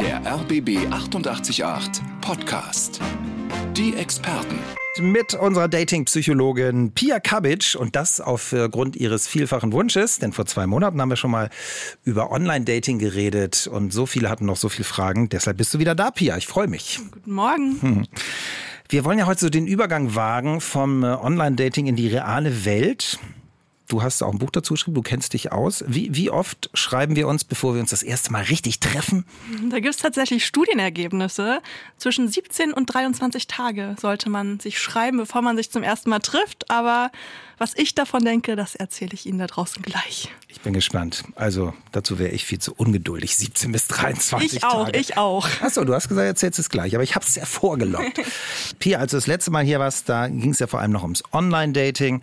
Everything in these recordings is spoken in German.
Der RBB 888 Podcast. Die Experten. Mit unserer Dating-Psychologin Pia Kabic und das aufgrund ihres vielfachen Wunsches, denn vor zwei Monaten haben wir schon mal über Online-Dating geredet und so viele hatten noch so viele Fragen. Deshalb bist du wieder da, Pia. Ich freue mich. Guten Morgen. Wir wollen ja heute so den Übergang wagen vom äh, Online-Dating in die reale Welt. Du hast auch ein Buch dazu geschrieben, du kennst dich aus. Wie, wie oft schreiben wir uns, bevor wir uns das erste Mal richtig treffen? Da gibt es tatsächlich Studienergebnisse. Zwischen 17 und 23 Tage sollte man sich schreiben, bevor man sich zum ersten Mal trifft. Aber was ich davon denke, das erzähle ich Ihnen da draußen gleich. Ich bin gespannt. Also dazu wäre ich viel zu ungeduldig. 17 bis 23 ich auch, Tage. Ich auch, ich auch. Achso, du hast gesagt, erzählst es gleich, aber ich habe es ja vorgelockt. Pia, als du das letzte Mal hier warst, da ging es ja vor allem noch ums Online-Dating.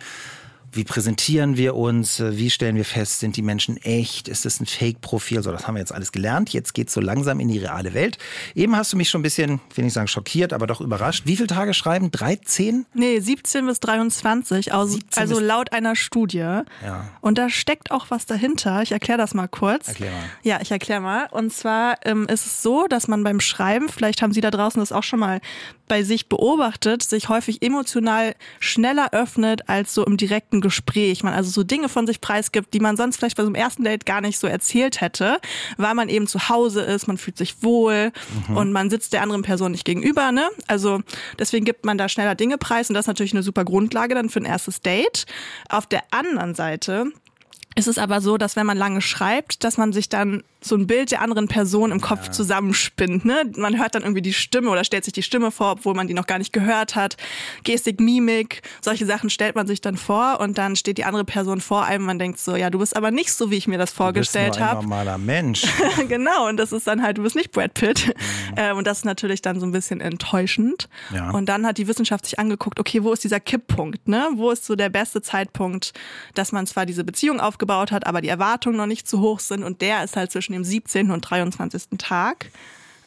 Wie präsentieren wir uns? Wie stellen wir fest, sind die Menschen echt? Ist das ein Fake-Profil? So, das haben wir jetzt alles gelernt. Jetzt geht es so langsam in die reale Welt. Eben hast du mich schon ein bisschen, will nicht sagen schockiert, aber doch überrascht. Wie viele Tage schreiben? 13? Nee, 17 bis 23. Also, 17 also laut einer Studie. Ja. Und da steckt auch was dahinter. Ich erkläre das mal kurz. Erklär mal. Ja, ich erkläre mal. Und zwar ähm, ist es so, dass man beim Schreiben, vielleicht haben Sie da draußen das auch schon mal bei sich beobachtet, sich häufig emotional schneller öffnet als so im direkten Gespräch. Man also so Dinge von sich preisgibt, die man sonst vielleicht bei so einem ersten Date gar nicht so erzählt hätte, weil man eben zu Hause ist, man fühlt sich wohl mhm. und man sitzt der anderen Person nicht gegenüber. Ne? Also deswegen gibt man da schneller Dinge preis und das ist natürlich eine super Grundlage dann für ein erstes Date. Auf der anderen Seite ist es aber so, dass wenn man lange schreibt, dass man sich dann so ein Bild der anderen Person im Kopf ja. zusammenspinnt. Ne? Man hört dann irgendwie die Stimme oder stellt sich die Stimme vor, obwohl man die noch gar nicht gehört hat. Gestik, Mimik, solche Sachen stellt man sich dann vor und dann steht die andere Person vor einem. Man denkt so, ja, du bist aber nicht so, wie ich mir das vorgestellt habe. Du bist nur ein normaler Mensch. genau, und das ist dann halt, du bist nicht Brad Pitt. Mhm. Äh, und das ist natürlich dann so ein bisschen enttäuschend. Ja. Und dann hat die Wissenschaft sich angeguckt, okay, wo ist dieser Kipppunkt? Ne? Wo ist so der beste Zeitpunkt, dass man zwar diese Beziehung aufgebaut hat, aber die Erwartungen noch nicht zu hoch sind und der ist halt zwischen dem 17. und 23. Tag.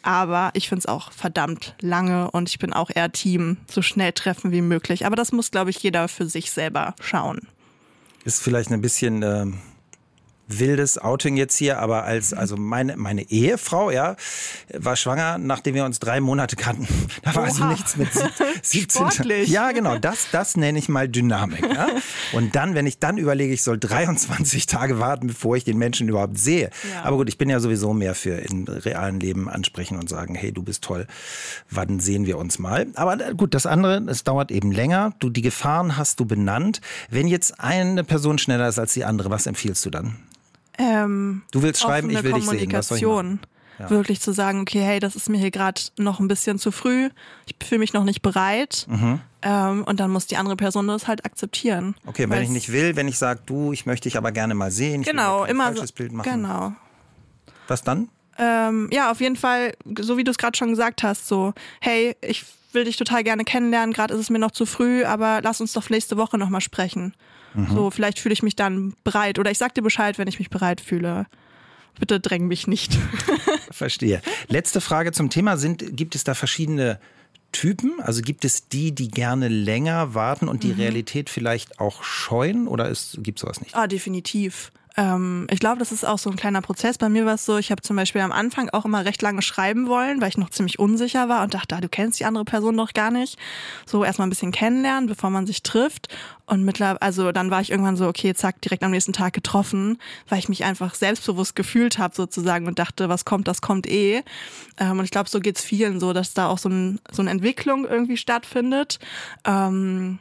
Aber ich finde es auch verdammt lange und ich bin auch eher Team, so schnell treffen wie möglich. Aber das muss, glaube ich, jeder für sich selber schauen. Ist vielleicht ein bisschen äh, wildes Outing jetzt hier, aber als also meine meine Ehefrau ja war schwanger, nachdem wir uns drei Monate kannten. Da war also Oha. also nichts mit 17. Sportlich. Ja, genau, das das nenne ich mal Dynamik. Ja? Und dann, wenn ich dann überlege, ich soll 23 Tage warten, bevor ich den Menschen überhaupt sehe. Ja. Aber gut, ich bin ja sowieso mehr für im realen Leben ansprechen und sagen, hey, du bist toll. Wann sehen wir uns mal? Aber äh, gut, das andere, es dauert eben länger. Du die Gefahren hast du benannt. Wenn jetzt eine Person schneller ist als die andere, was empfiehlst du dann? Ähm, du willst schreiben, ich will dich sehen. Was ja. Wirklich zu sagen, okay, hey, das ist mir hier gerade noch ein bisschen zu früh, ich fühle mich noch nicht bereit. Mhm. Ähm, und dann muss die andere Person das halt akzeptieren. Okay, wenn ich nicht will, wenn ich sage, du, ich möchte dich aber gerne mal sehen, genau, ich immer so, Bild machen. Genau. Was dann? Ähm, ja, auf jeden Fall, so wie du es gerade schon gesagt hast, so, hey, ich will dich total gerne kennenlernen, gerade ist es mir noch zu früh, aber lass uns doch nächste Woche nochmal sprechen. Mhm. So, vielleicht fühle ich mich dann bereit oder ich sag dir Bescheid, wenn ich mich bereit fühle. Bitte dräng mich nicht. Verstehe. Letzte Frage zum Thema. Sind, gibt es da verschiedene Typen? Also gibt es die, die gerne länger warten und die mhm. Realität vielleicht auch scheuen oder gibt es sowas nicht? Ah, definitiv. Ähm, ich glaube, das ist auch so ein kleiner Prozess. Bei mir war es so, ich habe zum Beispiel am Anfang auch immer recht lange schreiben wollen, weil ich noch ziemlich unsicher war und dachte, ah, du kennst die andere Person doch gar nicht. So erstmal ein bisschen kennenlernen, bevor man sich trifft. Und mittlerweile, also dann war ich irgendwann so, okay, zack, direkt am nächsten Tag getroffen, weil ich mich einfach selbstbewusst gefühlt habe sozusagen und dachte, was kommt, das kommt eh. Ähm, und ich glaube, so geht's vielen so, dass da auch so, ein, so eine Entwicklung irgendwie stattfindet. Ähm,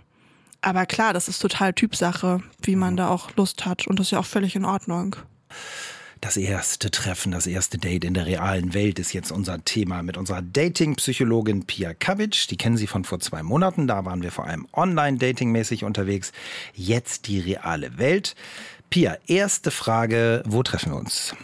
aber klar, das ist total Typsache, wie man da auch Lust hat. Und das ist ja auch völlig in Ordnung. Das erste Treffen, das erste Date in der realen Welt ist jetzt unser Thema mit unserer Dating-Psychologin Pia Kavic. Die kennen Sie von vor zwei Monaten. Da waren wir vor allem online-dating-mäßig unterwegs. Jetzt die reale Welt. Pia, erste Frage. Wo treffen wir uns?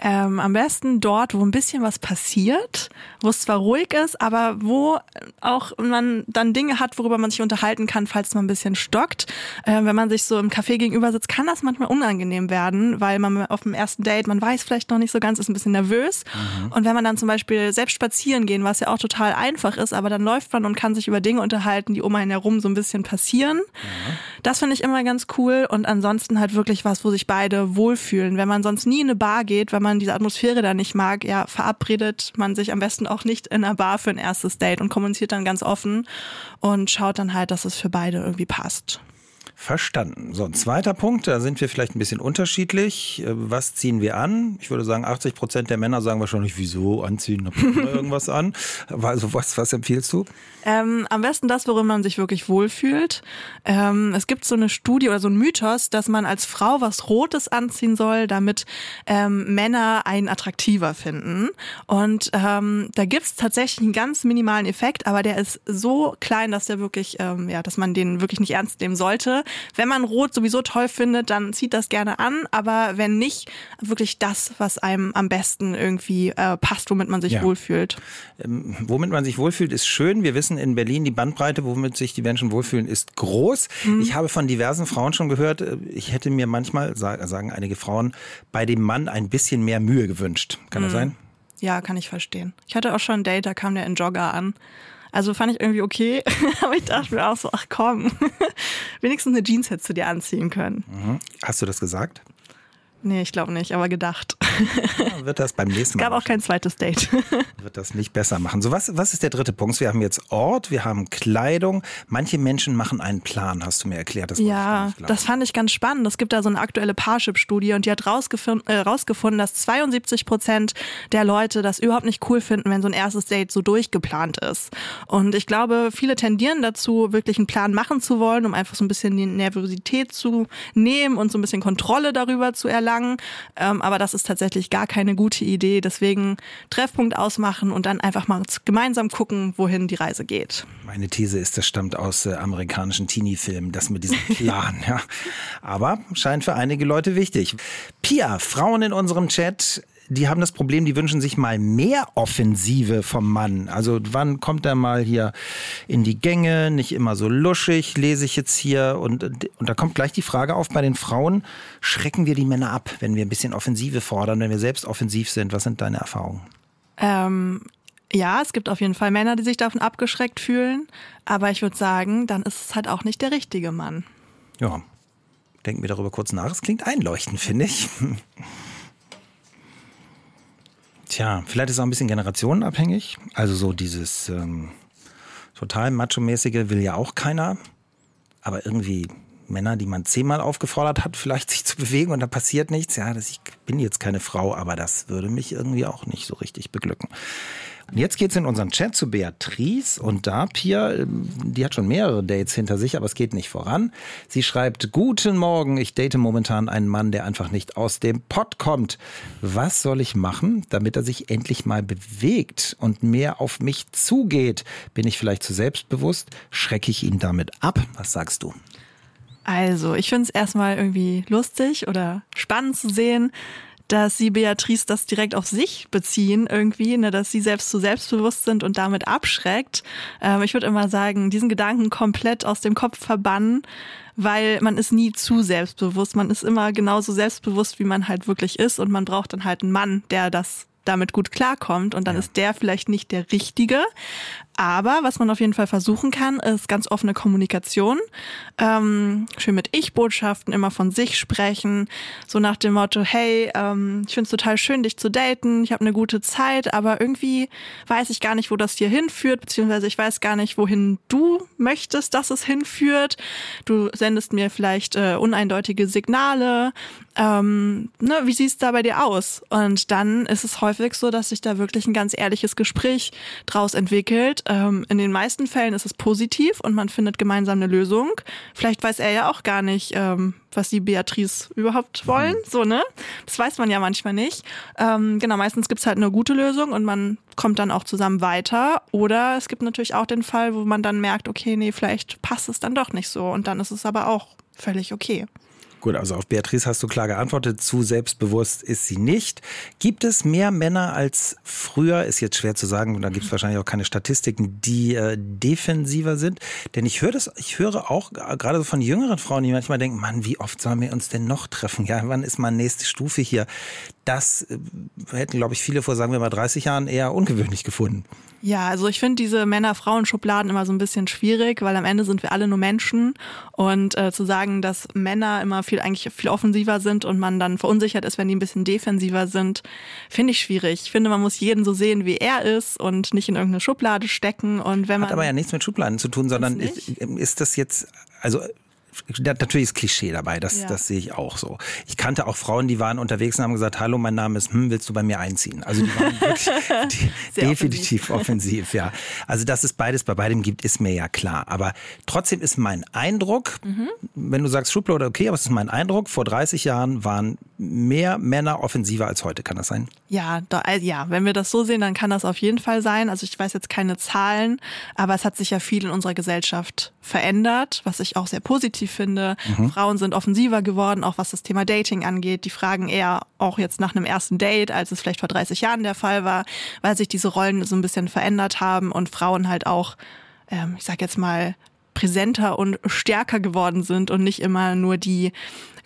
Ähm, am besten dort, wo ein bisschen was passiert. wo es zwar ruhig ist, aber wo auch man dann Dinge hat, worüber man sich unterhalten kann, falls man ein bisschen stockt. Äh, wenn man sich so im Café gegenüber sitzt, kann das manchmal unangenehm werden, weil man auf dem ersten Date, man weiß vielleicht noch nicht so ganz, ist ein bisschen nervös. Mhm. Und wenn man dann zum Beispiel selbst spazieren gehen, was ja auch total einfach ist, aber dann läuft man und kann sich über Dinge unterhalten, die um einen herum so ein bisschen passieren. Mhm. Das finde ich immer ganz cool und ansonsten halt wirklich was, wo sich beide wohlfühlen. Wenn man sonst nie in eine Bar geht, wenn man diese Atmosphäre da nicht mag, ja, verabredet man sich am besten auch nicht in einer Bar für ein erstes Date und kommuniziert dann ganz offen und schaut dann halt, dass es für beide irgendwie passt. Verstanden. So, ein zweiter Punkt, da sind wir vielleicht ein bisschen unterschiedlich. Äh, was ziehen wir an? Ich würde sagen, 80 Prozent der Männer sagen wahrscheinlich, wieso anziehen? irgendwas an. Also was, was empfiehlst du? Ähm, am besten das, worin man sich wirklich wohlfühlt. Ähm, es gibt so eine Studie oder so ein Mythos, dass man als Frau was Rotes anziehen soll, damit ähm, Männer einen attraktiver finden. Und ähm, da gibt's tatsächlich einen ganz minimalen Effekt, aber der ist so klein, dass der wirklich, ähm, ja, dass man den wirklich nicht ernst nehmen sollte. Wenn man Rot sowieso toll findet, dann zieht das gerne an, aber wenn nicht, wirklich das, was einem am besten irgendwie äh, passt, womit man sich ja. wohlfühlt. Ähm, womit man sich wohlfühlt, ist schön. Wir wissen in Berlin, die Bandbreite, womit sich die Menschen wohlfühlen, ist groß. Mhm. Ich habe von diversen Frauen schon gehört, äh, ich hätte mir manchmal, sagen einige Frauen, bei dem Mann ein bisschen mehr Mühe gewünscht. Kann mhm. das sein? Ja, kann ich verstehen. Ich hatte auch schon ein Date, da kam der in Jogger an. Also fand ich irgendwie okay, aber ich dachte mir auch so, ach komm, wenigstens eine Jeans hättest du dir anziehen können. Mhm. Hast du das gesagt? Nee, ich glaube nicht, aber gedacht. Ja, wird das beim nächsten Mal. Es gab auch kein zweites Date. wird das nicht besser machen. So, was, was ist der dritte Punkt? Wir haben jetzt Ort, wir haben Kleidung. Manche Menschen machen einen Plan, hast du mir erklärt. Das ja, das fand ich ganz spannend. Es gibt da so eine aktuelle Parship-Studie und die hat rausgefunden, äh, rausgefunden, dass 72 Prozent der Leute das überhaupt nicht cool finden, wenn so ein erstes Date so durchgeplant ist. Und ich glaube, viele tendieren dazu, wirklich einen Plan machen zu wollen, um einfach so ein bisschen die Nervosität zu nehmen und so ein bisschen Kontrolle darüber zu erlangen. Ähm, aber das ist tatsächlich gar keine gute Idee. Deswegen Treffpunkt ausmachen und dann einfach mal gemeinsam gucken, wohin die Reise geht. Meine These ist, das stammt aus äh, amerikanischen Teenie-Filmen, das mit diesem Plan. ja. Aber scheint für einige Leute wichtig. Pia, Frauen in unserem Chat, die haben das Problem, die wünschen sich mal mehr Offensive vom Mann. Also wann kommt er mal hier in die Gänge, nicht immer so luschig, lese ich jetzt hier. Und, und da kommt gleich die Frage auf bei den Frauen, schrecken wir die Männer ab, wenn wir ein bisschen Offensive fordern, wenn wir selbst offensiv sind? Was sind deine Erfahrungen? Ähm, ja, es gibt auf jeden Fall Männer, die sich davon abgeschreckt fühlen. Aber ich würde sagen, dann ist es halt auch nicht der richtige Mann. Ja, denken wir darüber kurz nach. Es klingt einleuchtend, finde ich. Tja, vielleicht ist es auch ein bisschen generationenabhängig. Also so dieses ähm, total macho-mäßige will ja auch keiner. Aber irgendwie Männer, die man zehnmal aufgefordert hat, vielleicht sich zu bewegen und da passiert nichts. Ja, das, ich bin jetzt keine Frau, aber das würde mich irgendwie auch nicht so richtig beglücken. Und jetzt geht's in unseren Chat zu Beatrice und da, Pia, ähm, die hat schon mehrere Dates hinter sich, aber es geht nicht voran. Sie schreibt, guten Morgen, ich date momentan einen Mann, der einfach nicht aus dem Pott kommt. Was soll ich machen, damit er sich endlich mal bewegt und mehr auf mich zugeht? Bin ich vielleicht zu selbstbewusst? Schrecke ich ihn damit ab? Was sagst du? Also, ich finde es erstmal irgendwie lustig oder spannend zu sehen, dass sie Beatrice das direkt auf sich beziehen irgendwie, ne, dass sie selbst zu selbstbewusst sind und damit abschreckt. Ähm, ich würde immer sagen, diesen Gedanken komplett aus dem Kopf verbannen, weil man ist nie zu selbstbewusst. Man ist immer genauso selbstbewusst, wie man halt wirklich ist und man braucht dann halt einen Mann, der das damit gut klarkommt und dann ja. ist der vielleicht nicht der Richtige. Aber was man auf jeden Fall versuchen kann, ist ganz offene Kommunikation. Ähm, schön mit Ich-Botschaften, immer von sich sprechen. So nach dem Motto, hey, ähm, ich finde es total schön, dich zu daten, ich habe eine gute Zeit, aber irgendwie weiß ich gar nicht, wo das hier hinführt, beziehungsweise ich weiß gar nicht, wohin du möchtest, dass es hinführt. Du sendest mir vielleicht äh, uneindeutige Signale. Ähm, ne, wie sieht's da bei dir aus? Und dann ist es häufig so, dass sich da wirklich ein ganz ehrliches Gespräch draus entwickelt ähm, in den meisten Fällen ist es positiv und man findet gemeinsam eine Lösung. Vielleicht weiß er ja auch gar nicht, ähm, was die Beatrice überhaupt wollen. Mhm. So, ne? Das weiß man ja manchmal nicht. Ähm, genau, meistens gibt's halt eine gute Lösung und man kommt dann auch zusammen weiter. Oder es gibt natürlich auch den Fall, wo man dann merkt, okay, nee, vielleicht passt es dann doch nicht so. Und dann ist es aber auch völlig okay. Gut, also auf Beatrice hast du klar geantwortet. Zu selbstbewusst ist sie nicht. Gibt es mehr Männer als früher? Ist jetzt schwer zu sagen. Da gibt es wahrscheinlich auch keine Statistiken, die äh, defensiver sind. Denn ich höre das, ich höre auch gerade von jüngeren Frauen, die manchmal denken, Mann, wie oft sollen wir uns denn noch treffen? Ja, wann ist mal nächste Stufe hier? Das äh, hätten, glaube ich, viele vor, sagen wir mal, 30 Jahren eher ungewöhnlich gefunden. Ja, also ich finde diese Männer-Frauen-Schubladen immer so ein bisschen schwierig, weil am Ende sind wir alle nur Menschen und äh, zu sagen, dass Männer immer viel eigentlich viel offensiver sind und man dann verunsichert ist, wenn die ein bisschen defensiver sind, finde ich schwierig. Ich finde, man muss jeden so sehen, wie er ist und nicht in irgendeine Schublade stecken und wenn man hat aber ja nichts mit Schubladen zu tun, sondern ist, ist das jetzt also natürlich ist Klischee dabei, das, ja. das sehe ich auch so. Ich kannte auch Frauen, die waren unterwegs und haben gesagt, hallo, mein Name ist, hm, willst du bei mir einziehen? Also die waren wirklich die, definitiv offensiv. offensiv. ja. Also dass es beides bei beidem gibt, ist mir ja klar. Aber trotzdem ist mein Eindruck, mhm. wenn du sagst Schublade, okay, aber es ist mein Eindruck, vor 30 Jahren waren mehr Männer offensiver als heute, kann das sein? Ja, da, äh, ja, wenn wir das so sehen, dann kann das auf jeden Fall sein. Also ich weiß jetzt keine Zahlen, aber es hat sich ja viel in unserer Gesellschaft verändert, was ich auch sehr positiv finde. Mhm. Frauen sind offensiver geworden, auch was das Thema Dating angeht. Die fragen eher auch jetzt nach einem ersten Date, als es vielleicht vor 30 Jahren der Fall war, weil sich diese Rollen so ein bisschen verändert haben und Frauen halt auch, ähm, ich sag jetzt mal, präsenter und stärker geworden sind und nicht immer nur die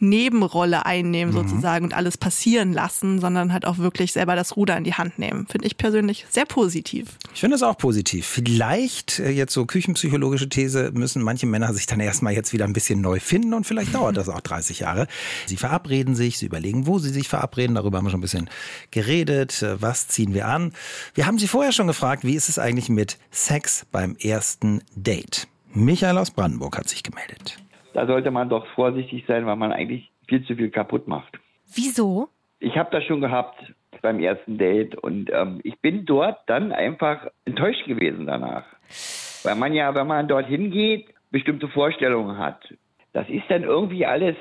Nebenrolle einnehmen mhm. sozusagen und alles passieren lassen, sondern halt auch wirklich selber das Ruder in die Hand nehmen. Finde ich persönlich sehr positiv. Ich finde es auch positiv. Vielleicht, äh, jetzt so küchenpsychologische These, müssen manche Männer sich dann erstmal jetzt wieder ein bisschen neu finden und vielleicht dauert das auch 30 Jahre. Sie verabreden sich, sie überlegen, wo sie sich verabreden. Darüber haben wir schon ein bisschen geredet. Äh, was ziehen wir an? Wir haben sie vorher schon gefragt, wie ist es eigentlich mit Sex beim ersten Date? Michael aus Brandenburg hat sich gemeldet. Da sollte man doch vorsichtig sein, weil man eigentlich viel zu viel kaputt macht. Wieso? Ich habe das schon gehabt beim ersten Date und ähm, ich bin dort dann einfach enttäuscht gewesen danach. Weil man ja, wenn man dorthin geht, bestimmte Vorstellungen hat. Das ist dann irgendwie alles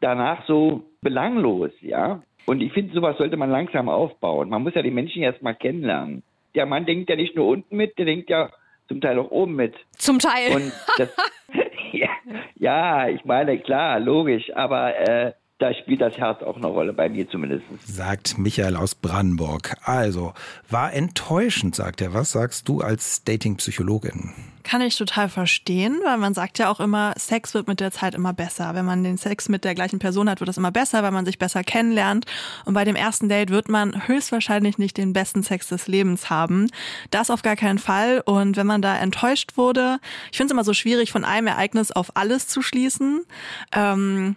danach so belanglos, ja. Und ich finde, sowas sollte man langsam aufbauen. Man muss ja die Menschen erstmal kennenlernen. Der Mann denkt ja nicht nur unten mit, der denkt ja zum Teil auch oben mit. Zum Teil. Und das, ja, ich meine, klar, logisch, aber äh, da spielt das Herz auch eine Rolle, bei mir zumindest. Sagt Michael aus Brandenburg. Also, war enttäuschend, sagt er. Was sagst du als Dating-Psychologin? Kann ich total verstehen, weil man sagt ja auch immer, Sex wird mit der Zeit immer besser. Wenn man den Sex mit der gleichen Person hat, wird das immer besser, weil man sich besser kennenlernt. Und bei dem ersten Date wird man höchstwahrscheinlich nicht den besten Sex des Lebens haben. Das auf gar keinen Fall. Und wenn man da enttäuscht wurde, ich finde es immer so schwierig, von einem Ereignis auf alles zu schließen. Ähm,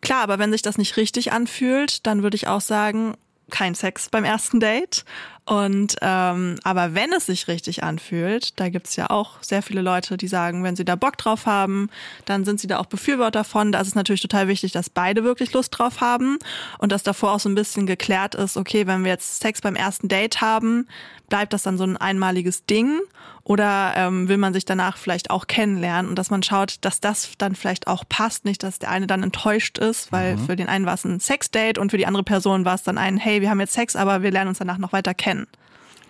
Klar, aber wenn sich das nicht richtig anfühlt, dann würde ich auch sagen, kein Sex beim ersten Date. Und ähm, aber wenn es sich richtig anfühlt, da gibt's ja auch sehr viele Leute, die sagen, wenn sie da Bock drauf haben, dann sind sie da auch Befürworter von. Da ist es natürlich total wichtig, dass beide wirklich Lust drauf haben und dass davor auch so ein bisschen geklärt ist, okay, wenn wir jetzt Sex beim ersten Date haben, bleibt das dann so ein einmaliges Ding oder ähm, will man sich danach vielleicht auch kennenlernen und dass man schaut, dass das dann vielleicht auch passt, nicht, dass der eine dann enttäuscht ist, weil mhm. für den einen war es ein Sexdate und für die andere Person war es dann ein, hey, wir haben jetzt Sex, aber wir lernen uns danach noch weiter kennen.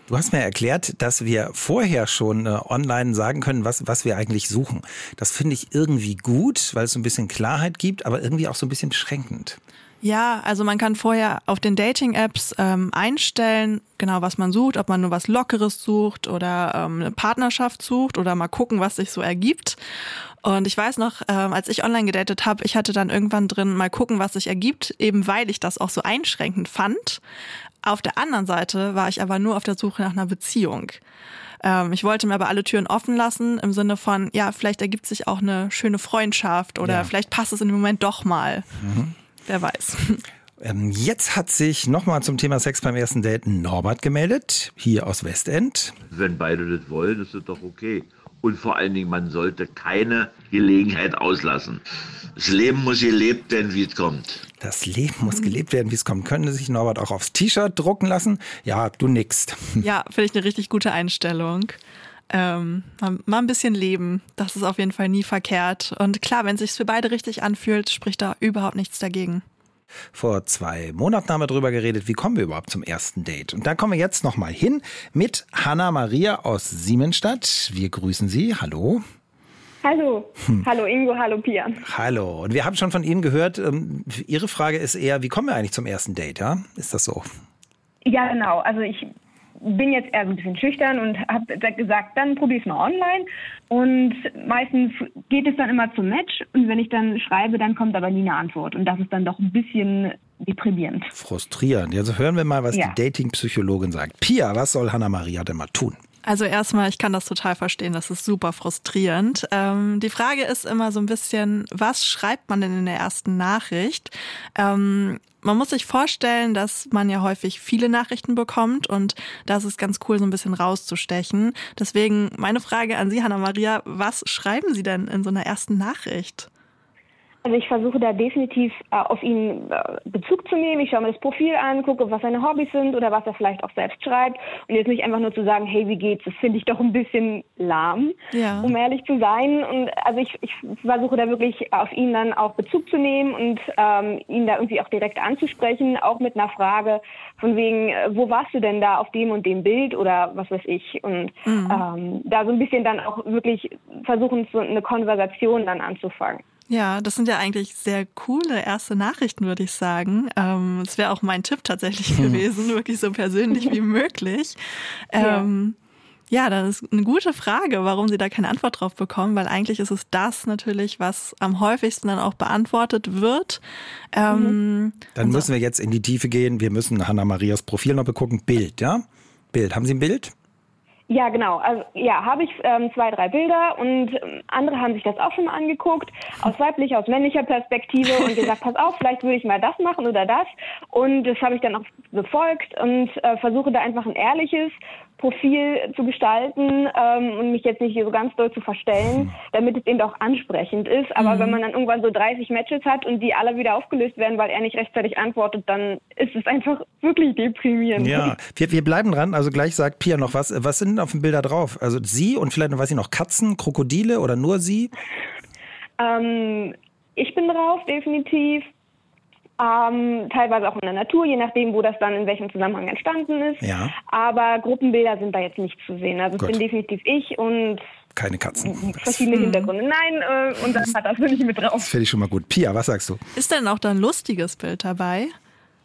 Du hast mir erklärt, dass wir vorher schon äh, online sagen können, was, was wir eigentlich suchen. Das finde ich irgendwie gut, weil es so ein bisschen Klarheit gibt, aber irgendwie auch so ein bisschen beschränkend. Ja, also man kann vorher auf den Dating-Apps ähm, einstellen, genau was man sucht, ob man nur was Lockeres sucht oder ähm, eine Partnerschaft sucht oder mal gucken, was sich so ergibt. Und ich weiß noch, ähm, als ich online gedatet habe, ich hatte dann irgendwann drin mal gucken, was sich ergibt, eben weil ich das auch so einschränkend fand. Auf der anderen Seite war ich aber nur auf der Suche nach einer Beziehung. Ähm, ich wollte mir aber alle Türen offen lassen im Sinne von, ja, vielleicht ergibt sich auch eine schöne Freundschaft oder ja. vielleicht passt es in dem Moment doch mal. Mhm. Wer weiß. Ähm, jetzt hat sich nochmal zum Thema Sex beim ersten Date Norbert gemeldet, hier aus Westend. Wenn beide das wollen, ist das doch okay. Und vor allen Dingen, man sollte keine Gelegenheit auslassen. Das Leben muss gelebt werden, wie es kommt. Das Leben muss gelebt werden, wie es kommt. Können sich Norbert auch aufs T-Shirt drucken lassen? Ja, du nickst. Ja, finde ich eine richtig gute Einstellung. Ähm, mal ein bisschen leben, das ist auf jeden Fall nie verkehrt. Und klar, wenn es sich für beide richtig anfühlt, spricht da überhaupt nichts dagegen. Vor zwei Monaten haben wir darüber geredet, wie kommen wir überhaupt zum ersten Date. Und da kommen wir jetzt nochmal hin mit Hanna Maria aus Siemensstadt. Wir grüßen Sie. Hallo. Hallo, hallo Ingo, hallo Pia. Hallo. Und wir haben schon von Ihnen gehört, ähm, Ihre Frage ist eher, wie kommen wir eigentlich zum ersten Date, ja? Ist das so? Ja, genau. Also ich bin jetzt eher so ein bisschen schüchtern und habe gesagt, dann probiere es mal online. Und meistens geht es dann immer zum Match und wenn ich dann schreibe, dann kommt aber nie eine Antwort. Und das ist dann doch ein bisschen deprimierend. Frustrierend. Also hören wir mal, was Ja. die Dating-Psychologin sagt. Pia, was soll Hanna-Maria denn mal tun? Also erstmal, ich kann das total verstehen, das ist super frustrierend. Ähm, die Frage ist immer so ein bisschen, was schreibt man denn in der ersten Nachricht? Ähm, man muss sich vorstellen, dass man ja häufig viele Nachrichten bekommt und das ist ganz cool, so ein bisschen rauszustechen. Deswegen meine Frage an Sie, Hanna-Maria, was schreiben Sie denn in so einer ersten Nachricht? Also ich versuche da definitiv äh, auf ihn äh, Bezug zu nehmen. Ich schaue mir das Profil an, gucke, was seine Hobbys sind oder was er vielleicht auch selbst schreibt. Und jetzt nicht einfach nur zu sagen, hey, wie geht's? Das finde ich doch ein bisschen lahm, Ja. um ehrlich zu sein. Und also ich, ich versuche da wirklich auf ihn dann auch Bezug zu nehmen und ähm, ihn da irgendwie auch direkt anzusprechen, auch mit einer Frage von wegen, äh, wo warst du denn da auf dem und dem Bild oder was weiß ich. Und ähm, da so ein bisschen dann auch wirklich versuchen, so eine Konversation dann anzufangen. Ja, das sind ja eigentlich sehr coole erste Nachrichten, würde ich sagen. Ähm, Es wäre auch mein Tipp tatsächlich gewesen, wirklich so persönlich wie möglich. Ähm, ja, das ist eine gute Frage, warum Sie da keine Antwort drauf bekommen, weil eigentlich ist es das natürlich, was am häufigsten dann auch beantwortet wird. Ähm, Dann müssen wir jetzt in die Tiefe gehen. Wir müssen Hanna-Marias Profil noch begucken. Bild, ja? Bild. Haben Sie ein Bild? Ja, genau. Also ja, habe ich ähm, zwei, drei Bilder und ähm, andere haben sich das auch schon mal angeguckt, aus weiblicher, aus männlicher Perspektive und gesagt, pass auf, vielleicht würde ich mal das machen oder das. Und das habe ich dann auch befolgt und äh, versuche da einfach ein ehrliches Profil zu gestalten ähm, und mich jetzt nicht hier so ganz doll zu verstellen, damit es eben auch ansprechend ist. Aber wenn man dann irgendwann so 30 Matches hat und die alle wieder aufgelöst werden, weil er nicht rechtzeitig antwortet, dann ist es einfach wirklich deprimierend. Ja, wir, wir bleiben dran. Also gleich sagt Pia noch was. Was sind denn auf den Bilder drauf? Also Sie und vielleicht, weiß ich noch, Katzen, Krokodile oder nur Sie? Ähm, ich bin drauf, definitiv. Ähm, teilweise auch in der Natur, je nachdem, wo das dann in welchem Zusammenhang entstanden ist. Ja. Aber Gruppenbilder sind da jetzt nicht zu sehen. Also Gut. es bin definitiv ich und Keine Katzen. Das verschiedene Hintergründe. Nein, äh, und das hat das nicht mit drauf. finde ich schon mal gut. Pia, was sagst du? Ist denn auch da ein lustiges Bild dabei?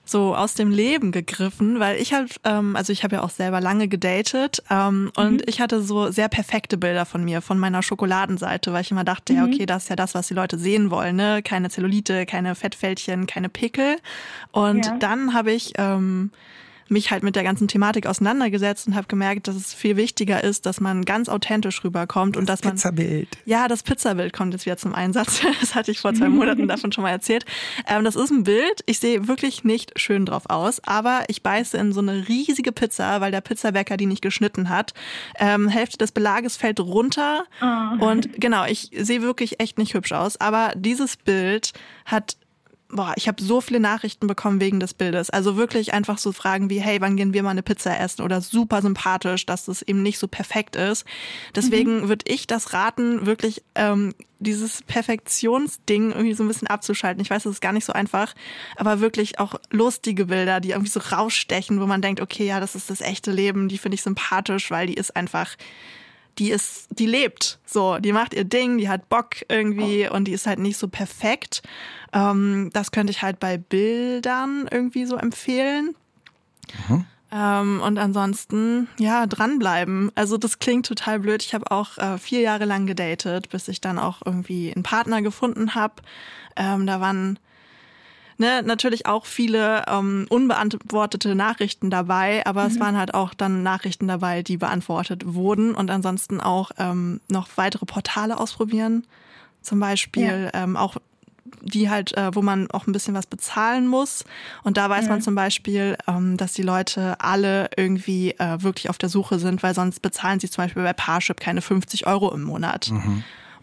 So aus dem Leben gegriffen, weil ich habe, ähm, also ich habe ja auch selber lange gedatet ähm, und ich hatte so sehr perfekte Bilder von mir, von meiner Schokoladenseite, weil ich immer dachte, ja okay, das ist ja das, was die Leute sehen wollen, ne? Keine Zellulite, keine Fettfältchen, keine Pickel. Und Ja. dann habe ich ähm, mich halt mit der ganzen Thematik auseinandergesetzt und habe gemerkt, dass es viel wichtiger ist, dass man ganz authentisch rüberkommt und dass man Pizzabild. ja, das Pizzabild kommt jetzt wieder zum Einsatz. Das hatte ich vor zwei Monaten davon schon mal erzählt. Ähm, das ist ein Bild. Ich sehe wirklich nicht schön drauf aus, aber ich beiße in so eine riesige Pizza, weil der Pizzabäcker die nicht geschnitten hat. Ähm, Hälfte des Belages fällt runter und genau, ich sehe wirklich echt nicht hübsch aus. Aber dieses Bild hat Boah, ich habe so viele Nachrichten bekommen wegen des Bildes. Also wirklich einfach so Fragen wie, hey, wann gehen wir mal eine Pizza essen? Oder super sympathisch, dass das eben nicht so perfekt ist. Deswegen würde ich das raten, wirklich ähm, dieses Perfektionsding irgendwie so ein bisschen abzuschalten. Ich weiß, das ist gar nicht so einfach, aber wirklich auch lustige Bilder, die irgendwie so rausstechen, wo man denkt, okay, ja, das ist das echte Leben, die finde ich sympathisch, weil die ist einfach die ist, die lebt so, die macht ihr Ding, die hat Bock irgendwie und die ist halt nicht so perfekt. Ähm, das könnte ich halt bei Bildern irgendwie so empfehlen. Ähm, und ansonsten, ja, dranbleiben. Also das klingt total blöd. Ich habe auch äh, vier Jahre lang gedatet, bis ich dann auch irgendwie einen Partner gefunden habe. Ähm, da waren ne, natürlich auch viele ähm, unbeantwortete Nachrichten dabei, aber es waren halt auch dann Nachrichten dabei, die beantwortet wurden und ansonsten auch ähm, noch weitere Portale ausprobieren. Zum Beispiel ähm, auch die halt, äh, wo man auch ein bisschen was bezahlen muss. Und da weiß man zum Beispiel, ähm, dass die Leute alle irgendwie äh, wirklich auf der Suche sind, weil sonst bezahlen sie zum Beispiel bei Parship keine 50 Euro im Monat.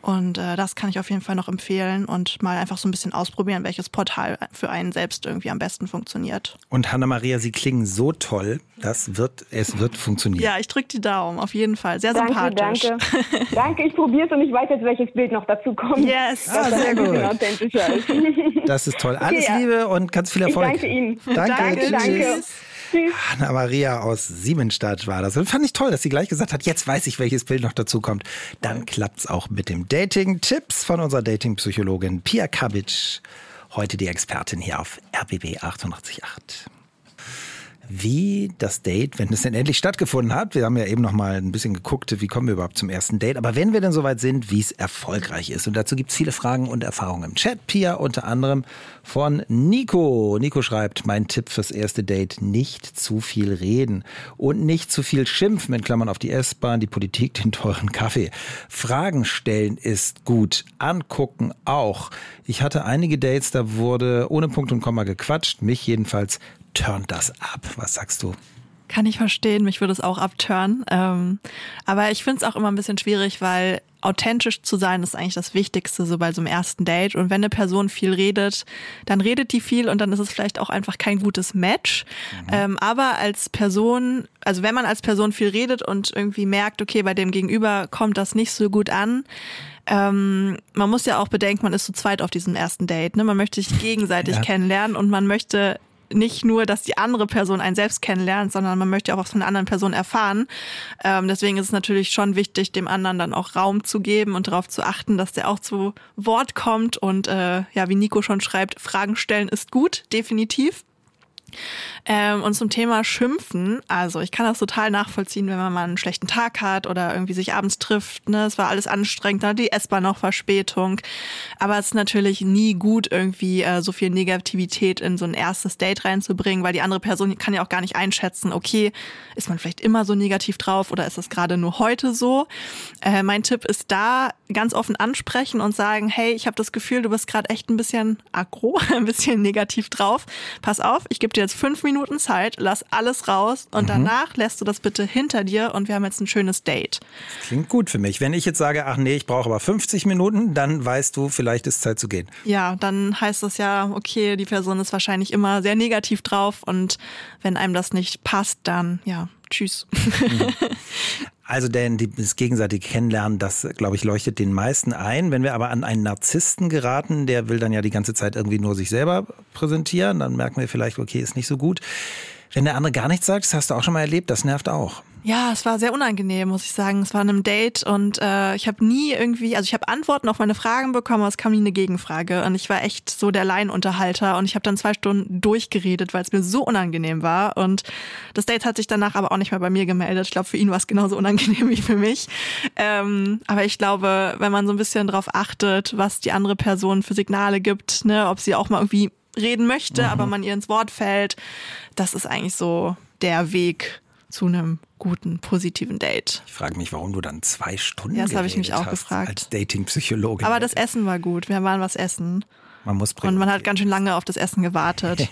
Und äh, das kann ich auf jeden Fall noch empfehlen und mal einfach so ein bisschen ausprobieren, welches Portal für einen selbst irgendwie am besten funktioniert. Und Hanna-Maria, Sie klingen so toll. Das wird, es wird funktionieren. Ja, ich drücke die Daumen, auf jeden Fall. Sehr Danke, sympathisch. danke. danke, ich probiere es und ich weiß jetzt, welches Bild noch dazu kommt. Yes. Ah, sehr gut. authentischer ist. Das ist toll. Alles ja. Liebe und ganz viel Ich Erfolg. danke Ihnen. Danke, Danke, tschüss. danke. Anna Maria aus Siemensstadt war das. Und fand ich toll, dass sie gleich gesagt hat, jetzt weiß ich, welches Bild noch dazu kommt. Dann klappt's auch mit dem Dating. Tipps von unserer Dating-Psychologin Pia Kabic. Heute die Expertin hier auf RBB 888 wie das Date, wenn es denn endlich stattgefunden hat. Wir haben ja eben noch mal ein bisschen geguckt, wie kommen wir überhaupt zum ersten Date. Aber wenn wir dann soweit sind, wie es erfolgreich ist. Und dazu gibt es viele Fragen und Erfahrungen im Chat. Pia unter anderem von Nico. Nico schreibt, mein Tipp fürs erste Date, nicht zu viel reden und nicht zu viel schimpfen, in Klammern auf die S-Bahn, die Politik, den teuren Kaffee. Fragen stellen ist gut, angucken auch. Ich hatte einige Dates, da wurde ohne Punkt und Komma gequatscht, mich jedenfalls turnt das ab. Was sagst du? Kann ich verstehen, mich würde es auch abturnen. Ähm, aber ich finde es auch immer ein bisschen schwierig, weil authentisch zu sein ist eigentlich das Wichtigste so bei so einem ersten Date. Und wenn eine Person viel redet, dann redet die viel und dann ist es vielleicht auch einfach kein gutes Match. Mhm. Ähm, aber als Person, also wenn man als Person viel redet und irgendwie merkt, okay, bei dem Gegenüber kommt das nicht so gut an, ähm, man muss ja auch bedenken, man ist zu zweit auf diesem ersten Date. Ne? Man möchte sich gegenseitig ja. kennenlernen und man möchte nicht nur, dass die andere Person einen selbst kennenlernt, sondern man möchte auch was von der anderen Person erfahren. Ähm, deswegen ist es natürlich schon wichtig, dem anderen dann auch Raum zu geben und darauf zu achten, dass der auch zu Wort kommt. Und äh, ja, wie Nico schon schreibt, Fragen stellen ist gut, definitiv. Ähm, und zum Thema Schimpfen, also ich kann das total nachvollziehen, wenn man mal einen schlechten Tag hat oder irgendwie sich abends trifft. Ne? Es war alles anstrengend, dann die S-Bahn noch Verspätung. Aber es ist natürlich nie gut, irgendwie äh, so viel Negativität in so ein erstes Date reinzubringen, weil die andere Person kann ja auch gar nicht einschätzen, okay, ist man vielleicht immer so negativ drauf oder ist das gerade nur heute so? Äh, mein Tipp ist da, ganz offen ansprechen und sagen, hey, ich habe das Gefühl, du bist gerade echt ein bisschen aggro, ein bisschen negativ drauf. Pass auf, ich gebe dir jetzt fünf Minuten Zeit, lass alles raus und mhm. danach lässt du das bitte hinter dir und wir haben jetzt ein schönes Date. Das klingt gut für mich. Wenn ich jetzt sage, ach nee, ich brauche aber 50 Minuten, dann weißt du, vielleicht ist Zeit zu gehen. Ja, dann heißt das ja, okay, die Person ist wahrscheinlich immer sehr negativ drauf und wenn einem das nicht passt, dann ja, tschüss. Mhm. Also denn das gegenseitige Kennenlernen, das, glaube ich, leuchtet den meisten ein. Wenn wir aber an einen Narzissten geraten, der will dann ja die ganze Zeit irgendwie nur sich selber präsentieren, dann merken wir vielleicht, okay, ist nicht so gut. Wenn der andere gar nichts sagt, das hast du auch schon mal erlebt, das nervt auch. Ja, es war sehr unangenehm, muss ich sagen. Es war ein Date und äh, ich habe nie irgendwie, also ich habe Antworten auf meine Fragen bekommen, aber es kam nie eine Gegenfrage. Und ich war echt so der Laienunterhalter und ich habe dann zwei Stunden durchgeredet, weil es mir so unangenehm war. Und das Date hat sich danach aber auch nicht mehr bei mir gemeldet. Ich glaube, für ihn war es genauso unangenehm wie für mich. Ähm, aber ich glaube, wenn man so ein bisschen drauf achtet, was die andere Person für Signale gibt, ne, ob sie auch mal irgendwie reden möchte, mhm. aber man ihr ins Wort fällt, das ist eigentlich so der Weg zu einem guten, positiven Date. Ich frage mich, warum du dann zwei Stunden Ja, das habe ich mich auch gefragt. Als Dating-Psychologin. Aber das Essen war gut. Wir waren was essen. Man muss Und man hat ganz schön lange auf das Essen gewartet.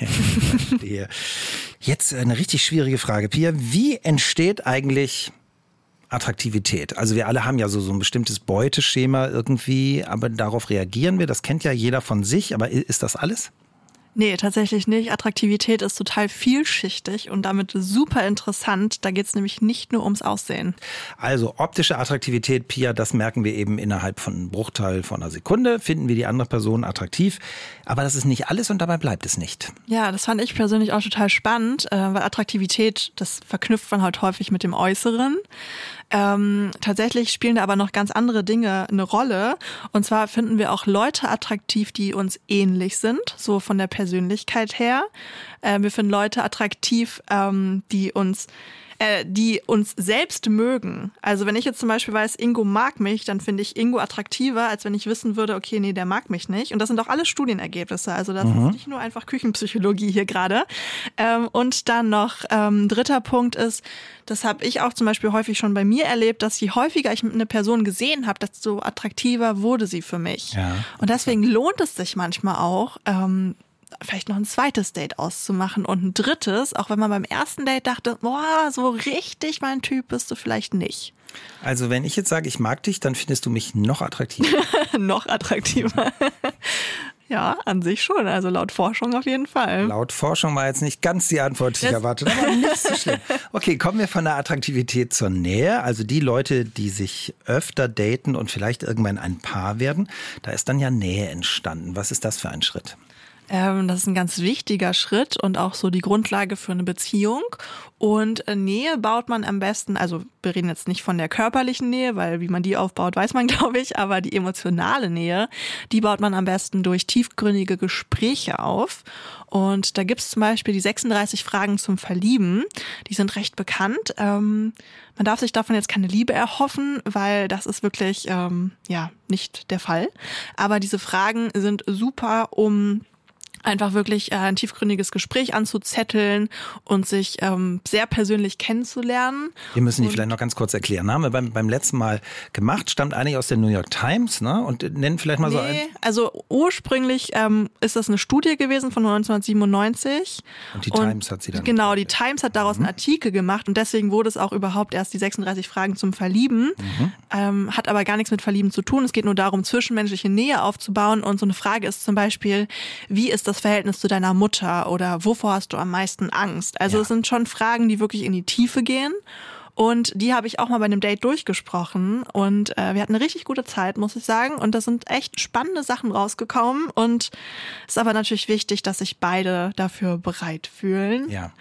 Jetzt eine richtig schwierige Frage, Pia. Wie entsteht eigentlich Attraktivität. Also wir alle haben ja so, so ein bestimmtes Beuteschema irgendwie, aber darauf reagieren wir. Das kennt ja jeder von sich, aber ist das alles? Nee, tatsächlich nicht. Attraktivität ist total vielschichtig und damit super interessant. Da geht es nämlich nicht nur ums Aussehen. Also optische Attraktivität, Pia, das merken wir eben innerhalb von einem Bruchteil von einer Sekunde. Finden wir die andere Person attraktiv. Aber das ist nicht alles und dabei bleibt es nicht. Ja, das fand ich persönlich auch total spannend, äh, weil Attraktivität, das verknüpft man halt häufig mit dem Äußeren. Ähm, tatsächlich spielen da aber noch ganz andere Dinge eine Rolle. Und zwar finden wir auch Leute attraktiv, die uns ähnlich sind, so von der Persönlichkeit her. Äh, wir finden Leute attraktiv, ähm, die uns äh, die uns selbst mögen. Also wenn ich jetzt zum Beispiel weiß, Ingo mag mich, dann finde ich Ingo attraktiver, als wenn ich wissen würde, okay, nee, der mag mich nicht. Und das sind auch alle Studienergebnisse. Also das mhm. ist nicht nur einfach Küchenpsychologie hier gerade. Ähm, und dann noch ähm, dritter Punkt ist, das habe ich auch zum Beispiel häufig schon bei mir erlebt, dass je häufiger ich eine Person gesehen habe, desto attraktiver wurde sie für mich. Ja. Und deswegen lohnt es sich manchmal auch, ähm, vielleicht noch ein zweites Date auszumachen und ein drittes, auch wenn man beim ersten Date dachte, boah, so richtig mein Typ bist du vielleicht nicht. Also wenn ich jetzt sage, ich mag dich, dann findest du mich noch attraktiver. noch attraktiver. Ja, an sich schon. Also laut Forschung auf jeden Fall. Laut Forschung war jetzt nicht ganz die Antwort, die ich erwartet habe, nicht so schlimm. Okay, kommen wir von der Attraktivität zur Nähe. Also die Leute, die sich öfter daten und vielleicht irgendwann ein Paar werden, da ist dann ja Nähe entstanden. Was ist das für ein Schritt? Ähm, das ist ein ganz wichtiger Schritt und auch so die Grundlage für eine Beziehung. Und äh, Nähe baut man am besten, also wir reden jetzt nicht von der körperlichen Nähe, weil wie man die aufbaut, weiß man, glaube ich, aber die emotionale Nähe, die baut man am besten durch tiefgründige Gespräche auf. Und da gibt es zum Beispiel die 36 Fragen zum Verlieben. Die sind recht bekannt. Ähm, man darf sich davon jetzt keine Liebe erhoffen, weil das ist wirklich ähm, ja nicht der Fall. Aber diese Fragen sind super, um einfach wirklich äh, ein tiefgründiges Gespräch anzuzetteln und sich ähm, sehr persönlich kennenzulernen. Wir müssen die vielleicht noch ganz kurz erklären. Haben wir beim, beim letzten Mal gemacht, stammt eigentlich aus der New York Times, ne? Und nennen vielleicht mal nee, so ein. Also ursprünglich ähm, ist das eine Studie gewesen von 1997. Und die und Times hat sie dann. Genau, die Times hat daraus mhm. einen Artikel gemacht und deswegen wurde es auch überhaupt erst die 36 Fragen zum Verlieben. Mhm. Ähm, hat aber gar nichts mit Verlieben zu tun. Es geht nur darum, zwischenmenschliche Nähe aufzubauen. Und so eine Frage ist zum Beispiel, wie ist das das Verhältnis zu deiner Mutter oder wovor hast du am meisten Angst? Also ja. es sind schon Fragen, die wirklich in die Tiefe gehen. Und die habe ich auch mal bei einem Date durchgesprochen. Und äh, wir hatten eine richtig gute Zeit, muss ich sagen. Und da sind echt spannende Sachen rausgekommen. Und es ist aber natürlich wichtig, dass sich beide dafür bereit fühlen. Ja.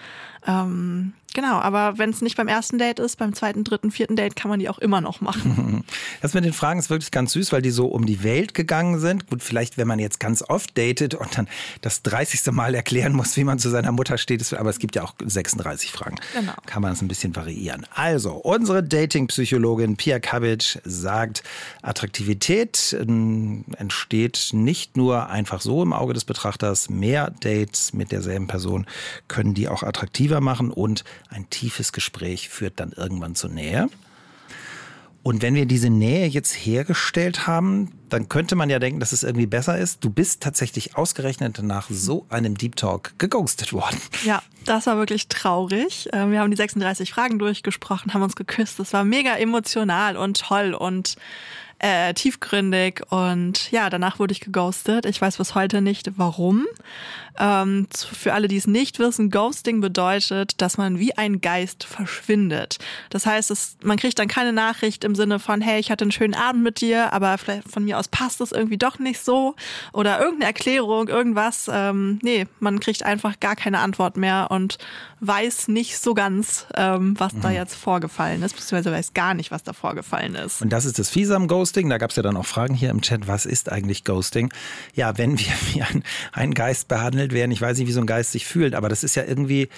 Ähm, Genau, aber wenn es nicht beim ersten Date ist, beim zweiten, dritten, vierten Date kann man die auch immer noch machen. Das mit den Fragen ist wirklich ganz süß, weil die so um die Welt gegangen sind. Gut, vielleicht, wenn man jetzt ganz oft datet und dann das 30. Mal erklären muss, wie man zu seiner Mutter steht, aber es gibt ja auch 36 Fragen. Genau. Kann man es ein bisschen variieren. Also, unsere Dating-Psychologin Pia Kavic sagt, Attraktivität ähm, entsteht nicht nur einfach so im Auge des Betrachters. Mehr Dates mit derselben Person können die auch attraktiver machen und ein tiefes Gespräch führt dann irgendwann zur Nähe. Und wenn wir diese Nähe jetzt hergestellt haben, dann könnte man ja denken, dass es irgendwie besser ist. Du bist tatsächlich ausgerechnet nach so einem Deep Talk geghostet worden. Ja, das war wirklich traurig. Ähm, wir haben die 36 Fragen durchgesprochen, haben uns geküsst. Das war mega emotional und toll und äh, tiefgründig und ja, danach wurde ich geghostet. Ich weiß bis heute nicht warum. Ähm, für alle, die es nicht wissen, Ghosting bedeutet, dass man wie ein Geist verschwindet. Das heißt, es, man kriegt dann keine Nachricht im Sinne von, hey, ich hatte einen schönen Abend mit dir, aber vielleicht von mir aus passt es irgendwie doch nicht so oder irgendeine Erklärung, irgendwas. Ähm, nee, man kriegt einfach gar keine Antwort mehr und weiß nicht so ganz, ähm, was mhm. da jetzt vorgefallen ist, beziehungsweise weiß gar nicht, was da vorgefallen ist. Und das ist das Fiese am Ghosting. Da gab es ja dann auch Fragen hier im Chat, was ist eigentlich Ghosting? Ja, wenn wir wie ein, ein Geist behandelt werden. Ich weiß nicht, wie so ein Geist sich fühlt, aber das ist ja irgendwie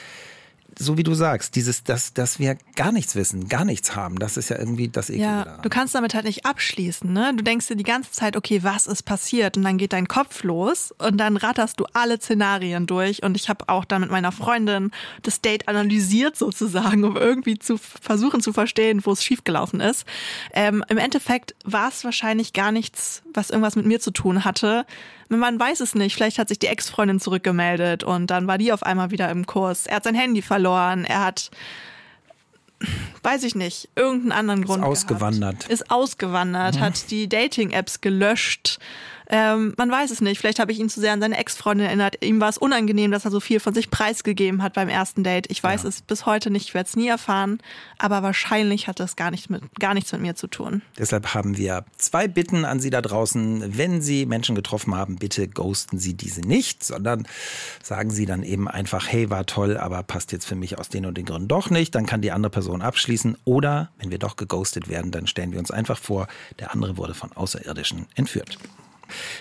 so wie du sagst, dieses, dass, dass wir gar nichts wissen, gar nichts haben, das ist ja irgendwie das Eklige ja, daran. Du kannst damit halt nicht abschließen, ne? Du denkst dir die ganze Zeit, okay, was ist passiert? Und dann geht dein Kopf los und dann ratterst du alle Szenarien durch. Und ich habe auch dann mit meiner Freundin das Date analysiert sozusagen, um irgendwie zu versuchen zu verstehen, wo es schiefgelaufen ist. Ähm, Im Endeffekt war es wahrscheinlich gar nichts, was irgendwas mit mir zu tun hatte. Man weiß es nicht. Vielleicht hat sich die Ex-Freundin zurückgemeldet und dann war die auf einmal wieder im Kurs. Er hat sein Handy verloren. Er hat weiß ich nicht, irgendeinen anderen Grund. Ist ausgewandert. Gehabt. Ist ausgewandert, mhm. hat die Dating-Apps gelöscht, ähm, man weiß es nicht. Vielleicht habe ich ihn zu sehr an seine Ex-Freundin erinnert. Ihm war es unangenehm, dass er so viel von sich preisgegeben hat beim ersten Date. Ich weiß ja. es bis heute nicht, ich werde es nie erfahren. Aber wahrscheinlich hat das gar, nicht mit, gar nichts mit mir zu tun. Deshalb haben wir zwei Bitten an Sie da draußen. Wenn Sie Menschen getroffen haben, bitte ghosten Sie diese nicht, sondern sagen Sie dann eben einfach, hey, war toll, aber passt jetzt für mich aus den und den Gründen doch nicht. Dann kann die andere Person abschließen. Oder wenn wir doch geghostet werden, dann stellen wir uns einfach vor, der andere wurde von Außerirdischen entführt.